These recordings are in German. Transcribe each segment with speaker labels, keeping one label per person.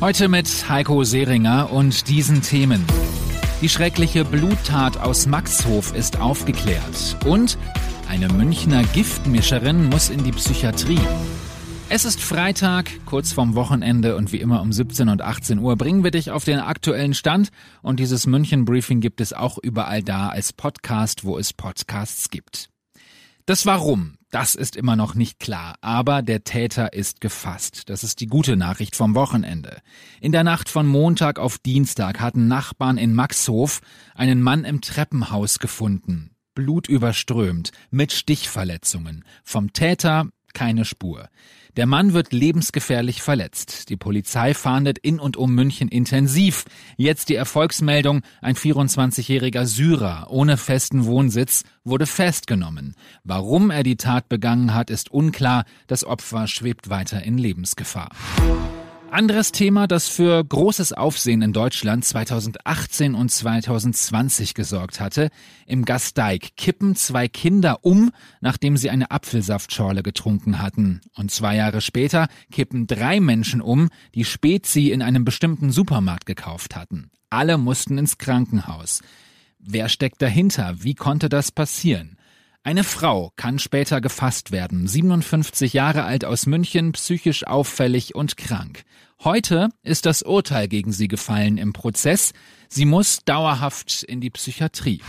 Speaker 1: Heute mit Heiko Seringer und diesen Themen. Die schreckliche Bluttat aus Maxhof ist aufgeklärt und eine Münchner Giftmischerin muss in die Psychiatrie. Es ist Freitag, kurz vorm Wochenende und wie immer um 17 und 18 Uhr bringen wir dich auf den aktuellen Stand und dieses München Briefing gibt es auch überall da als Podcast, wo es Podcasts gibt. Das Warum, das ist immer noch nicht klar, aber der Täter ist gefasst. Das ist die gute Nachricht vom Wochenende. In der Nacht von Montag auf Dienstag hatten Nachbarn in Maxhof einen Mann im Treppenhaus gefunden. Blutüberströmt, mit Stichverletzungen. Vom Täter keine Spur. Der Mann wird lebensgefährlich verletzt. Die Polizei fahndet in und um München intensiv. Jetzt die Erfolgsmeldung, ein 24-jähriger Syrer ohne festen Wohnsitz wurde festgenommen. Warum er die Tat begangen hat, ist unklar. Das Opfer schwebt weiter in Lebensgefahr. Anderes Thema, das für großes Aufsehen in Deutschland 2018 und 2020 gesorgt hatte. Im Gasteig kippen zwei Kinder um, nachdem sie eine Apfelsaftschorle getrunken hatten. Und zwei Jahre später kippen drei Menschen um, die Spezi in einem bestimmten Supermarkt gekauft hatten. Alle mussten ins Krankenhaus. Wer steckt dahinter? Wie konnte das passieren? Eine Frau kann später gefasst werden, 57 Jahre alt aus München, psychisch auffällig und krank. Heute ist das Urteil gegen sie gefallen im Prozess. Sie muss dauerhaft in die Psychiatrie.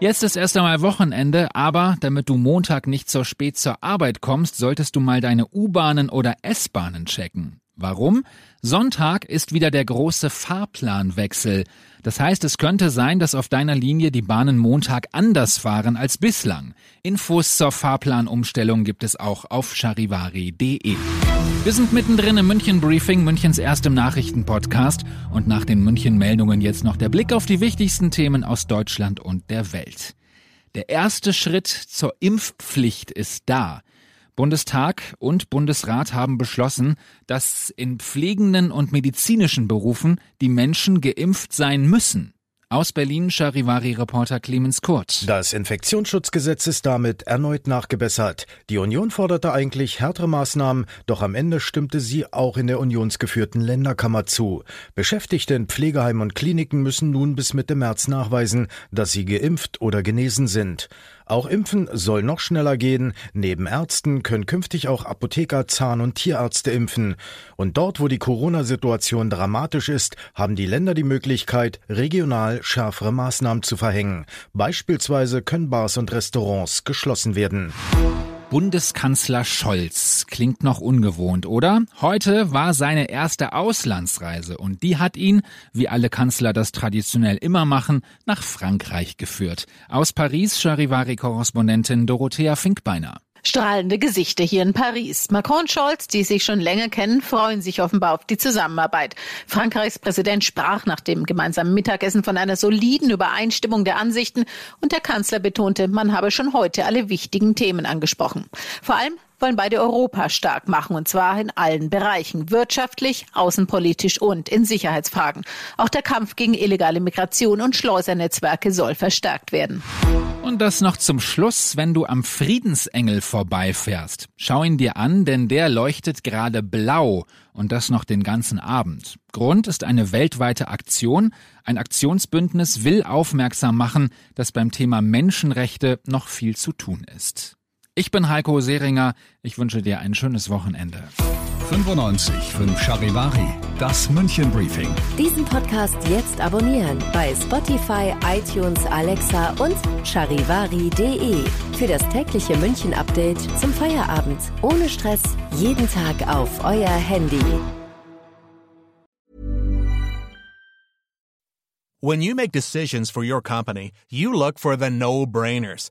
Speaker 1: Jetzt ist erst einmal Wochenende, aber damit du Montag nicht so spät zur Arbeit kommst, solltest du mal deine U-Bahnen oder S-Bahnen checken. Warum? Sonntag ist wieder der große Fahrplanwechsel. Das heißt, es könnte sein, dass auf deiner Linie die Bahnen Montag anders fahren als bislang. Infos zur Fahrplanumstellung gibt es auch auf charivari.de. Wir sind mittendrin im München Briefing, Münchens erstem Nachrichtenpodcast und nach den München Meldungen jetzt noch der Blick auf die wichtigsten Themen aus Deutschland und der Welt. Der erste Schritt zur Impfpflicht ist da. Bundestag und Bundesrat haben beschlossen, dass in pflegenden und medizinischen Berufen die Menschen geimpft sein müssen. Aus Berlin Charivari-Reporter Clemens Kurt.
Speaker 2: Das Infektionsschutzgesetz ist damit erneut nachgebessert. Die Union forderte eigentlich härtere Maßnahmen, doch am Ende stimmte sie auch in der unionsgeführten Länderkammer zu. Beschäftigte in Pflegeheimen und Kliniken müssen nun bis Mitte März nachweisen, dass sie geimpft oder genesen sind. Auch Impfen soll noch schneller gehen. Neben Ärzten können künftig auch Apotheker, Zahn- und Tierärzte impfen. Und dort, wo die Corona-Situation dramatisch ist, haben die Länder die Möglichkeit, regional schärfere Maßnahmen zu verhängen. Beispielsweise können Bars und Restaurants geschlossen werden.
Speaker 1: Bundeskanzler Scholz. Klingt noch ungewohnt, oder? Heute war seine erste Auslandsreise und die hat ihn, wie alle Kanzler das traditionell immer machen, nach Frankreich geführt. Aus Paris Charivari-Korrespondentin Dorothea Finkbeiner.
Speaker 3: Strahlende Gesichter hier in Paris. Macron und Scholz, die sich schon länger kennen, freuen sich offenbar auf die Zusammenarbeit. Frankreichs Präsident sprach nach dem gemeinsamen Mittagessen von einer soliden Übereinstimmung der Ansichten und der Kanzler betonte, man habe schon heute alle wichtigen Themen angesprochen. Vor allem wollen beide Europa stark machen, und zwar in allen Bereichen, wirtschaftlich, außenpolitisch und in Sicherheitsfragen. Auch der Kampf gegen illegale Migration und Schleusernetzwerke soll verstärkt werden.
Speaker 1: Und das noch zum Schluss, wenn du am Friedensengel vorbeifährst. Schau ihn dir an, denn der leuchtet gerade blau und das noch den ganzen Abend. Grund ist eine weltweite Aktion. Ein Aktionsbündnis will aufmerksam machen, dass beim Thema Menschenrechte noch viel zu tun ist. Ich bin Heiko Seringer. Ich wünsche dir ein schönes Wochenende.
Speaker 4: 95 5 Charivari, das München Briefing.
Speaker 5: Diesen Podcast jetzt abonnieren bei Spotify, iTunes, Alexa und charivari.de. Für das tägliche München Update zum Feierabend. Ohne Stress, jeden Tag auf euer Handy.
Speaker 6: When you make decisions for your company, you look for the no-brainers.